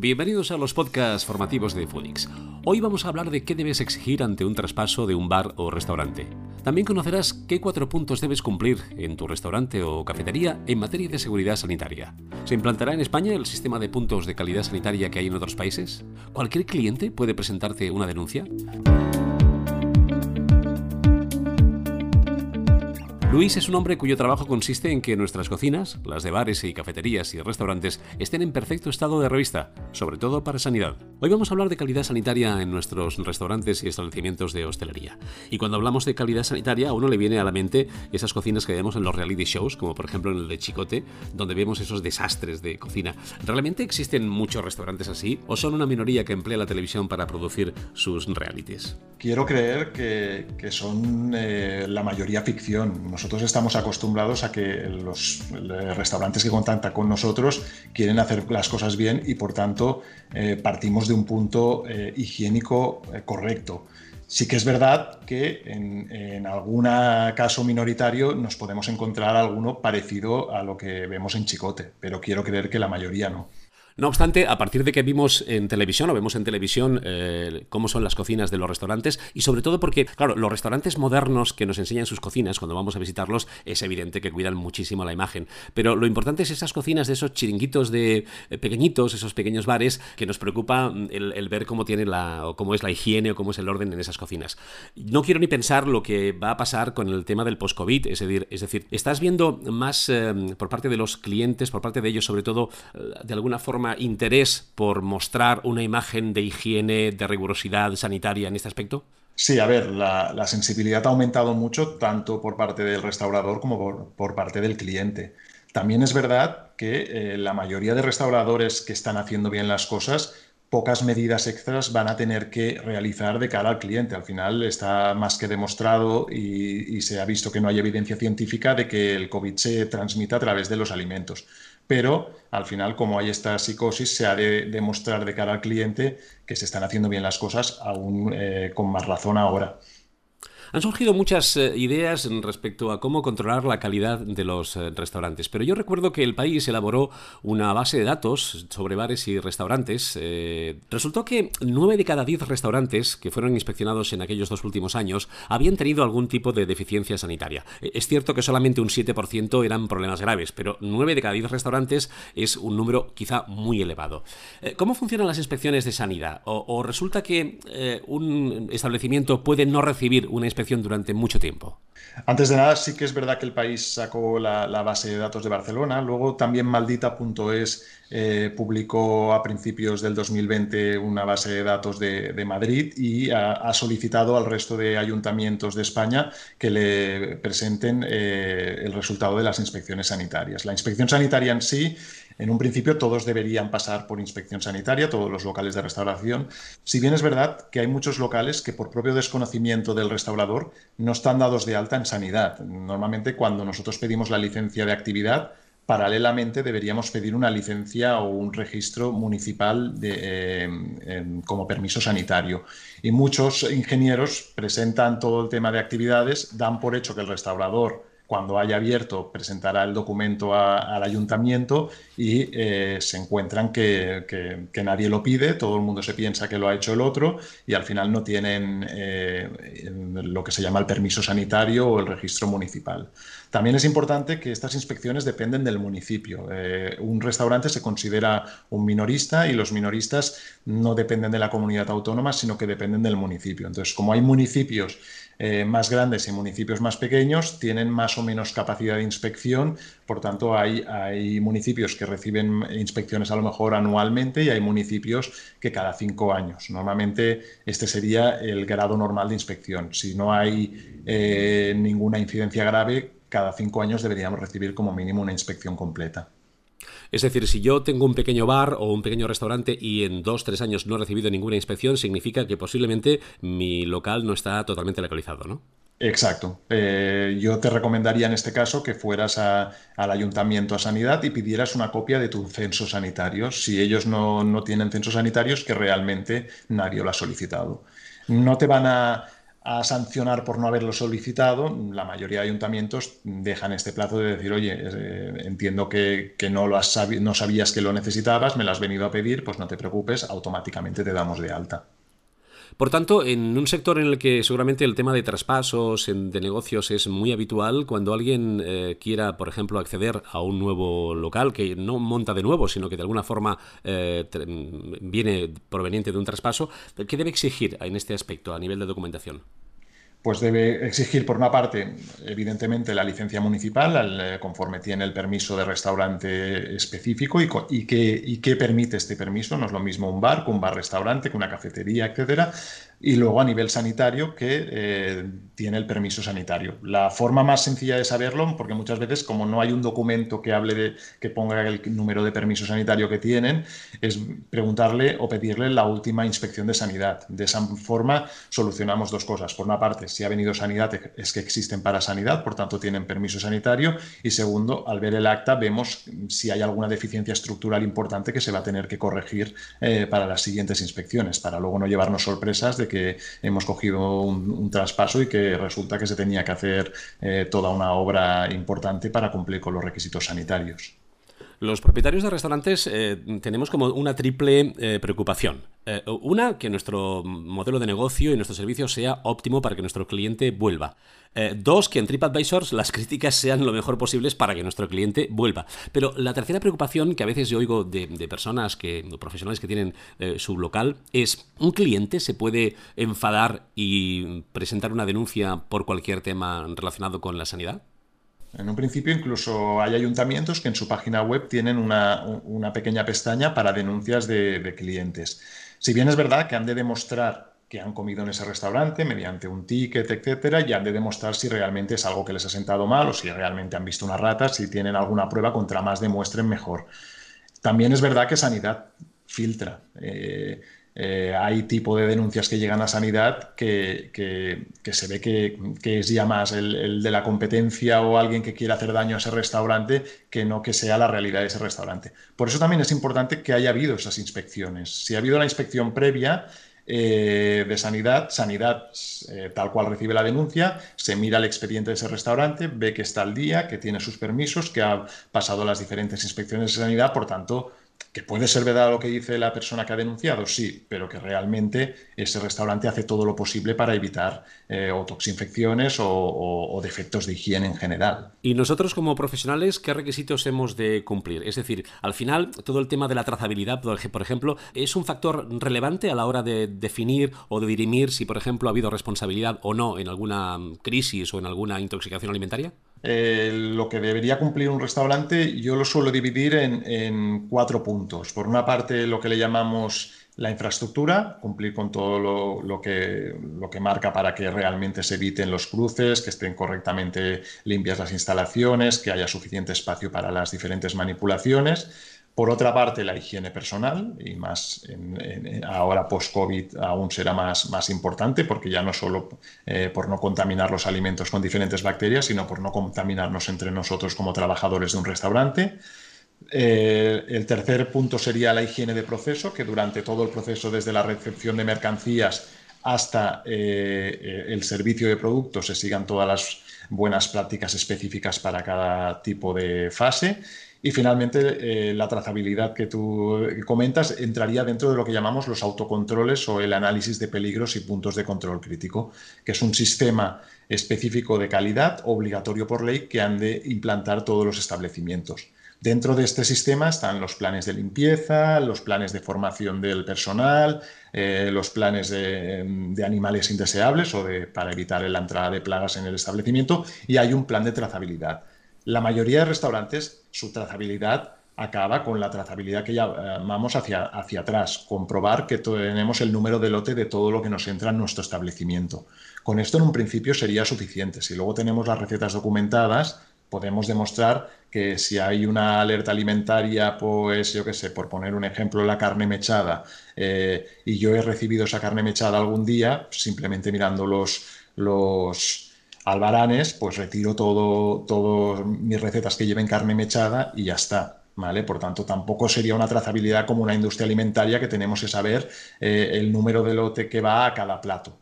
Bienvenidos a los podcasts formativos de Phoenix. Hoy vamos a hablar de qué debes exigir ante un traspaso de un bar o restaurante. También conocerás qué cuatro puntos debes cumplir en tu restaurante o cafetería en materia de seguridad sanitaria. ¿Se implantará en España el sistema de puntos de calidad sanitaria que hay en otros países? ¿Cualquier cliente puede presentarte una denuncia? Luis es un hombre cuyo trabajo consiste en que nuestras cocinas, las de bares y cafeterías y restaurantes, estén en perfecto estado de revista, sobre todo para sanidad. Hoy vamos a hablar de calidad sanitaria en nuestros restaurantes y establecimientos de hostelería. Y cuando hablamos de calidad sanitaria, a uno le viene a la mente esas cocinas que vemos en los reality shows, como por ejemplo en el de Chicote, donde vemos esos desastres de cocina. ¿Realmente existen muchos restaurantes así o son una minoría que emplea la televisión para producir sus realities? Quiero creer que, son eh, la mayoría ficción nosotros estamos acostumbrados a que los restaurantes que contactan con nosotros quieren hacer las cosas bien y por tanto eh, partimos de un punto eh, higiénico eh, correcto. Sí que es verdad que en, en algún caso minoritario nos podemos encontrar alguno parecido a lo que vemos en Chicote, pero quiero creer que la mayoría no. No obstante, a partir de que vimos en televisión o vemos en televisión eh, cómo son las cocinas de los restaurantes y sobre todo porque, claro, los restaurantes modernos que nos enseñan sus cocinas cuando vamos a visitarlos es evidente que cuidan muchísimo la imagen. Pero lo importante es esas cocinas de esos chiringuitos de eh, pequeñitos, esos pequeños bares que nos preocupa mm, el, ver cómo tiene la o cómo es la higiene o cómo es el orden en esas cocinas. No quiero ni pensar lo que va a pasar con el tema del post-COVID, es decir, es decir, estás viendo más eh, por parte de los clientes, por parte de ellos sobre todo, de alguna forma interés por mostrar una imagen de higiene, de rigurosidad sanitaria en este aspecto? Sí, a ver, la, sensibilidad ha aumentado mucho tanto por parte del restaurador como por, parte del cliente. También es verdad que eh, la mayoría de restauradores que están haciendo bien las cosas, pocas medidas extras van a tener que realizar de cara al cliente. Al final está más que demostrado y se ha visto que no hay evidencia científica de que el COVID se transmita a través de los alimentos pero al final, como hay esta psicosis, se ha de demostrar de cara al cliente que se están haciendo bien las cosas aún eh, con más razón ahora. Han surgido muchas eh, ideas respecto a cómo controlar la calidad de los eh, restaurantes, pero yo recuerdo que el país elaboró una base de datos sobre bares y restaurantes. Eh, resultó que 9 de cada 10 restaurantes que fueron inspeccionados en aquellos dos últimos años habían tenido algún tipo de deficiencia sanitaria. Es cierto que solamente un 7% eran problemas graves, pero 9 de cada 10 restaurantes es un número quizá muy elevado. ¿Cómo funcionan las inspecciones de sanidad? ¿O, resulta que un establecimiento puede no recibir una inspección durante mucho tiempo. Antes de nada, sí que es verdad que el país sacó la, base de datos de Barcelona. Luego también maldita.es eh, publicó a principios del 2020 una base de datos de, Madrid y ha, solicitado al resto de ayuntamientos de España que le presenten eh, el resultado de las inspecciones sanitarias. La inspección sanitaria en sí en un principio todos deberían pasar por inspección sanitaria, todos los locales de restauración, si bien es verdad que hay muchos locales que por propio desconocimiento del restaurador no están dados de alta en sanidad. Normalmente cuando nosotros pedimos la licencia de actividad, paralelamente deberíamos pedir una licencia o un registro municipal eh, como permiso sanitario. Y muchos ingenieros presentan todo el tema de actividades, dan por hecho que el restaurador cuando haya abierto, presentará el documento al ayuntamiento y eh, se encuentran que, nadie lo pide, todo el mundo se piensa que lo ha hecho el otro y al final no tienen eh, lo que se llama el permiso sanitario o el registro municipal. También es importante que estas inspecciones dependen del municipio. Eh, un restaurante se considera un minorista y los minoristas no dependen de la comunidad autónoma, sino que dependen del municipio. Entonces, como hay municipios eh, más grandes y municipios más pequeños tienen más o menos capacidad de inspección, por tanto hay, hay municipios que reciben inspecciones a lo mejor anualmente y hay municipios que cada cinco años. Normalmente este sería el grado normal de inspección. Si no hay eh, ninguna incidencia grave, cada cinco años deberíamos recibir como mínimo una inspección completa. Es decir, si yo tengo un pequeño bar o un pequeño restaurante y en dos, tres años no he recibido ninguna inspección, significa que posiblemente mi local no está totalmente localizado, ¿no? Exacto. Eh, yo te recomendaría en este caso que fueras al ayuntamiento a sanidad y pidieras una copia de tu censo sanitario. Si ellos no, no tienen censos sanitarios, que realmente nadie lo ha solicitado. No te van a, a sancionar por no haberlo solicitado, la mayoría de ayuntamientos dejan este plazo de decir, oye, eh, entiendo que, no, lo has no sabías que lo necesitabas, me lo has venido a pedir, pues no te preocupes, automáticamente te damos de alta. Por tanto, en un sector en el que seguramente el tema de traspasos de negocios es muy habitual, cuando alguien eh, quiera, por ejemplo, acceder a un nuevo local que no monta de nuevo, sino que de alguna forma eh, viene proveniente de un traspaso, ¿qué debe exigir en este aspecto a nivel de documentación? Pues debe exigir, por una parte, evidentemente, la licencia municipal, eh, conforme tiene el permiso de restaurante específico y, y qué permite este permiso. No es lo mismo un bar que un bar-restaurante, que una cafetería, etcétera y luego a nivel sanitario que eh, tiene el permiso sanitario. La forma más sencilla de saberlo, porque muchas veces como no hay un documento que hable de que ponga el número de permiso sanitario que tienen, es preguntarle o pedirle la última inspección de sanidad. De esa forma solucionamos dos cosas. Por una parte, si ha venido sanidad es que existen para sanidad, por tanto tienen permiso sanitario y segundo, al ver el acta vemos si hay alguna deficiencia estructural importante que se va a tener que corregir eh, para las siguientes inspecciones, para luego no llevarnos sorpresas de que hemos cogido un, traspaso y que resulta que se tenía que hacer eh, toda una obra importante para cumplir con los requisitos sanitarios. Los propietarios de restaurantes eh, tenemos como una triple eh, preocupación. Eh, una, que nuestro modelo de negocio y nuestro servicio sea óptimo para que nuestro cliente vuelva. dos, que en TripAdvisor las críticas sean lo mejor posibles para que nuestro cliente vuelva. Pero la tercera preocupación que a veces yo oigo de, personas que, profesionales que tienen su local es, ¿un cliente se puede enfadar y presentar una denuncia por cualquier tema relacionado con la sanidad? En un principio incluso hay ayuntamientos que en su página web tienen una, pequeña pestaña para denuncias de, clientes. Si bien es verdad que han de demostrar que han comido en ese restaurante mediante un ticket, etcétera, y han de demostrar si realmente es algo que les ha sentado mal o si realmente han visto una rata, si tienen alguna prueba, contra más demuestren mejor. También es verdad que Sanidad filtra. Eh, eh, hay tipo de denuncias que llegan a sanidad que, se ve que, es ya más el, de la competencia o alguien que quiere hacer daño a ese restaurante que no que sea la realidad de ese restaurante. Por eso también es importante que haya habido esas inspecciones. Si ha habido la inspección previa, eh, de sanidad, sanidad eh, tal cual recibe la denuncia, se mira el expediente de ese restaurante, ve que está al día, que tiene sus permisos, que ha pasado las diferentes inspecciones de sanidad, por tanto, que puede ser verdad lo que dice la persona que ha denunciado, sí, pero que realmente ese restaurante hace todo lo posible para evitar eh, o toxinfecciones o, defectos de higiene en general. Y nosotros como profesionales, ¿qué requisitos hemos de cumplir? Es decir, al final, todo el tema de la trazabilidad, por ejemplo, ¿es un factor relevante a la hora de definir o de dirimir si, por ejemplo, ha habido responsabilidad o no en alguna crisis o en alguna intoxicación alimentaria? Eh, lo que debería cumplir un restaurante yo lo suelo dividir en, cuatro puntos. Por una parte, lo que le llamamos la infraestructura, cumplir con todo lo, que, lo que marca para que realmente se eviten los cruces, que estén correctamente limpias las instalaciones, que haya suficiente espacio para las diferentes manipulaciones. Por otra parte, la higiene personal, y más ahora post-COVID aún será más, más importante, porque ya no solo eh, por no contaminar los alimentos con diferentes bacterias, sino por no contaminarnos entre nosotros como trabajadores de un restaurante. Eh, el tercer punto sería la higiene de proceso, que durante todo el proceso, desde la recepción de mercancías hasta eh, el servicio de productos, se sigan todas las buenas prácticas específicas para cada tipo de fase. Y finalmente, eh, la trazabilidad que tú comentas entraría dentro de lo que llamamos los autocontroles o el análisis de peligros y puntos de control crítico, que es un sistema específico de calidad obligatorio por ley que han de implantar todos los establecimientos. Dentro de este sistema están los planes de limpieza, los planes de formación del personal, eh, los planes de, animales indeseables o de, para evitar la entrada de plagas en el establecimiento y hay un plan de trazabilidad. La mayoría de restaurantes, su trazabilidad acaba con la trazabilidad que llamamos hacia, hacia atrás, comprobar que tenemos el número de lote de todo lo que nos entra en nuestro establecimiento. Con esto en un principio sería suficiente. Si luego tenemos las recetas documentadas, podemos demostrar que si hay una alerta alimentaria, pues yo qué sé, por poner un ejemplo, la carne mechada, eh, y yo he recibido esa carne mechada algún día, simplemente mirando los, los albaranes, pues retiro todo, todas mis recetas que lleven carne mechada y ya está. ¿Vale? Por tanto, tampoco sería una trazabilidad como una industria alimentaria que tenemos que saber eh, el número de lote que va a cada plato.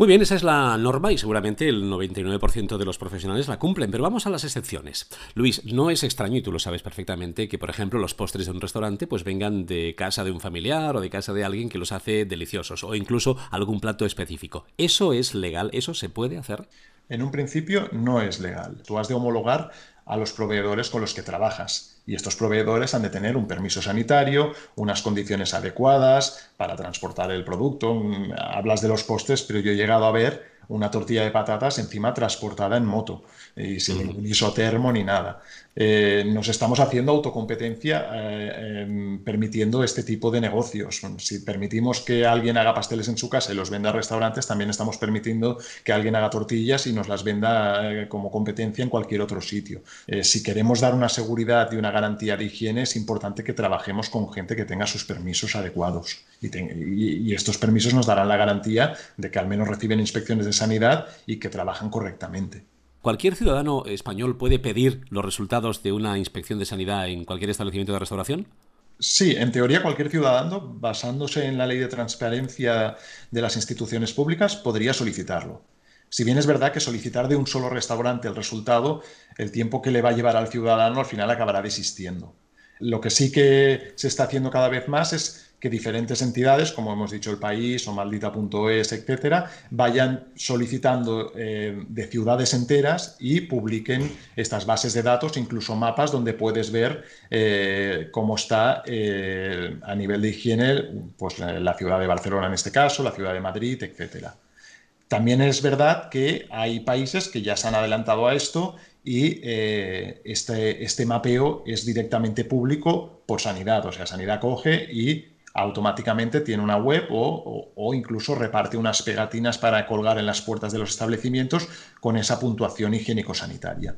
Muy bien, esa es la norma y seguramente el 99% de los profesionales la cumplen, pero vamos a las excepciones. Luis, no es extraño, y tú lo sabes perfectamente, que por ejemplo los postres de un restaurante pues vengan de casa de un familiar o de casa de alguien que los hace deliciosos o incluso algún plato específico. ¿Eso es legal? ¿Eso se puede hacer? En un principio no es legal. Tú has de homologar a los proveedores con los que trabajas. Y estos proveedores han de tener un permiso sanitario, unas condiciones adecuadas para transportar el producto. Mm, hablas de los postes, pero yo he llegado a ver una tortilla de patatas encima transportada en moto y sin ningún isotermo ni nada. Eh, nos estamos haciendo autocompetencia eh, em, permitiendo este tipo de negocios. Si permitimos que alguien haga pasteles en su casa y los venda a restaurantes, también estamos permitiendo que alguien haga tortillas y nos las venda eh, como competencia en cualquier otro sitio. si queremos dar una seguridad y una garantía de higiene, es importante que trabajemos con gente que tenga sus permisos adecuados. y estos permisos nos darán la garantía de que al menos reciben inspecciones de sanidad y que trabajan correctamente. ¿Cualquier ciudadano español puede pedir los resultados de una inspección de sanidad en cualquier establecimiento de restauración? Sí, en teoría cualquier ciudadano, basándose en la ley de transparencia de las instituciones públicas, podría solicitarlo. Si bien es verdad que solicitar de un solo restaurante el resultado, el tiempo que le va a llevar al ciudadano al final acabará desistiendo. Lo que sí que se está haciendo cada vez más es que diferentes entidades, como hemos dicho el país o maldita.es, etcétera, vayan solicitando eh, de ciudades enteras y publiquen estas bases de datos, incluso mapas donde puedes ver eh, cómo está eh, a nivel de higiene pues, la ciudad de Barcelona en este caso, la ciudad de Madrid, etcétera. También es verdad que hay países que ya se han adelantado a esto y este, este mapeo es directamente público por sanidad, o sea, sanidad coge y automáticamente tiene una web o, incluso reparte unas pegatinas para colgar en las puertas de los establecimientos con esa puntuación higiénico-sanitaria.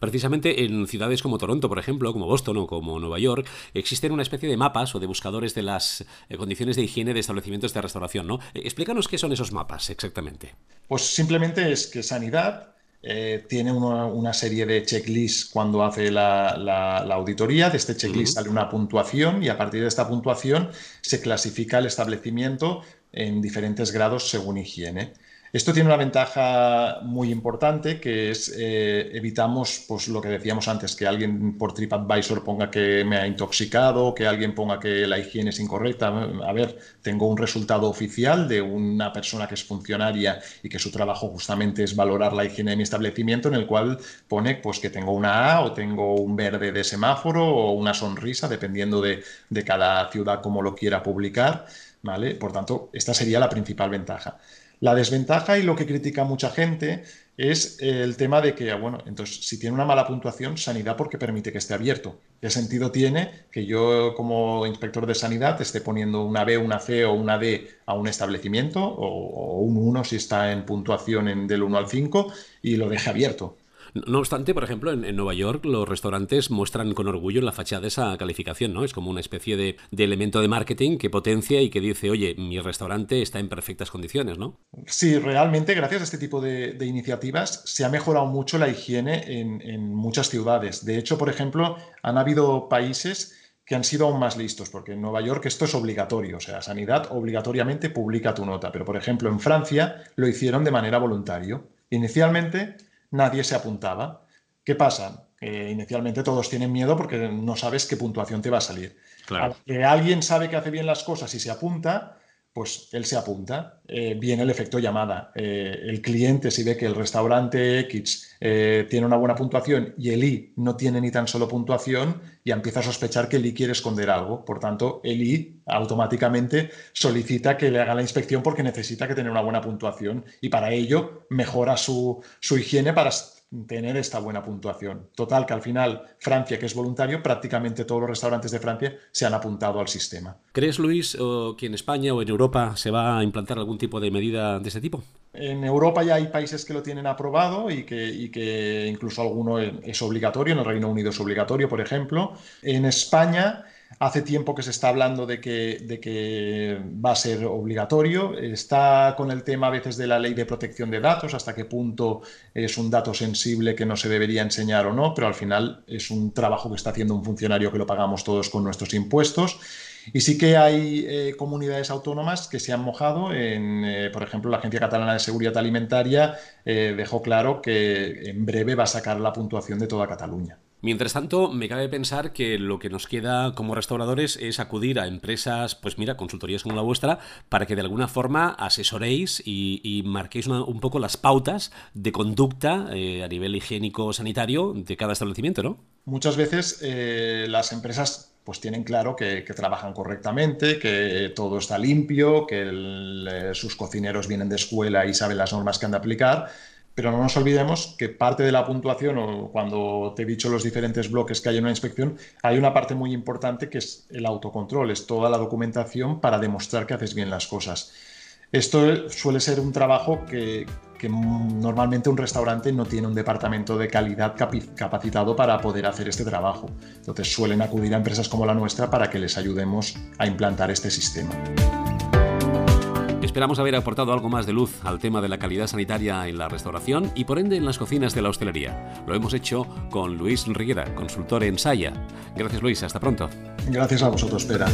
Precisamente en ciudades como Toronto, por ejemplo, como Boston o como Nueva York, existen una especie de mapas o de buscadores de las eh, condiciones de higiene de establecimientos de restauración, ¿no? Eh, explícanos qué son esos mapas exactamente. Pues simplemente es que Sanidad eh, tiene una, serie de checklists cuando hace la, auditoría. De este checklist sale una puntuación y a partir de esta puntuación se clasifica el establecimiento en diferentes grados según higiene. Esto tiene una ventaja muy importante que es eh, evitamos pues, lo que decíamos antes, que alguien por TripAdvisor ponga que me ha intoxicado, que alguien ponga que la higiene es incorrecta. A ver, tengo un resultado oficial de una persona que es funcionaria y que su trabajo justamente es valorar la higiene de mi establecimiento, en el cual pone pues, que tengo una A o tengo un verde de semáforo o una sonrisa, dependiendo de, cada ciudad como lo quiera publicar. ¿Vale? Por tanto, esta sería la principal ventaja. La desventaja y lo que critica mucha gente es el tema de que, bueno, entonces si tiene una mala puntuación, sanidad porque permite que esté abierto. ¿Qué sentido tiene que yo como inspector de sanidad esté poniendo una B, una C o una D a un establecimiento o, un 1 si está en puntuación en, del 1 al 5 y lo deje abierto? No obstante, por ejemplo, en, Nueva York los restaurantes muestran con orgullo en la fachada esa calificación, ¿no? Es como una especie de, elemento de marketing que potencia y que dice, oye, mi restaurante está en perfectas condiciones, ¿no? Sí, realmente gracias a este tipo de, iniciativas se ha mejorado mucho la higiene en, en muchas ciudades. De hecho, por ejemplo, han habido países que han sido aún más listos, porque en Nueva York esto es obligatorio, o sea, Sanidad obligatoriamente publica tu nota, pero por ejemplo en Francia lo hicieron de manera voluntaria. Inicialmente nadie se apuntaba. ¿Qué pasa? inicialmente todos tienen miedo porque no sabes qué puntuación te va a salir. Claro. que alguien sabe que hace bien las cosas y se apunta, pues él se apunta. Eh, viene el efecto llamada. Eh, el cliente, si ve que el restaurante X eh, tiene una buena puntuación y el I no tiene ni tan solo puntuación, ya empieza a sospechar que el I quiere esconder algo. Por tanto, el I automáticamente solicita que le haga la inspección porque necesita que tener una buena puntuación y para ello mejora su, su higiene para tener esta buena puntuación. Total, que al final Francia, que es voluntario, prácticamente todos los restaurantes de Francia se han apuntado al sistema. ¿Crees, Luis, que en España o en Europa se va a implantar algún tipo de medida de ese tipo? En Europa ya hay países que lo tienen aprobado y que, incluso alguno es obligatorio, en el Reino Unido es obligatorio, por ejemplo. En España Hace tiempo que se está hablando de que, de que va a ser obligatorio. Está con el tema a veces de la ley de protección de datos, hasta qué punto es un dato sensible que no se debería enseñar o no, pero al final es un trabajo que está haciendo un funcionario que lo pagamos todos con nuestros impuestos Y sí que hay eh, comunidades autónomas que se han mojado. En, eh, por ejemplo, la Agencia Catalana de Seguridad Alimentaria eh, dejó claro que en breve va a sacar la puntuación de toda Cataluña. Mientras tanto, me cabe pensar que lo que nos queda como restauradores es acudir a empresas, pues mira, consultorías como la vuestra, para que de alguna forma asesoréis y, marquéis un poco las pautas de conducta a nivel higiénico-sanitario de cada establecimiento, ¿no? Muchas veces las empresas pues tienen claro que, trabajan correctamente, que todo está limpio, que eh, sus cocineros vienen de escuela y saben las normas que han de aplicar, pero no nos olvidemos que parte de la puntuación, o cuando te he dicho los diferentes bloques que hay en una inspección, hay una parte muy importante que es el autocontrol, es toda la documentación para demostrar que haces bien las cosas. Esto suele ser un trabajo que, normalmente un restaurante no tiene un departamento de calidad capacitado para poder hacer este trabajo. Entonces suelen acudir a empresas como la nuestra para que les ayudemos a implantar este sistema. Esperamos haber aportado algo más de luz al tema de la calidad sanitaria en la restauración y por ende en las cocinas de la hostelería. Lo hemos hecho con Luis Riguera, consultor en Saya. Gracias Luis, hasta pronto. Gracias a vosotros, Pera.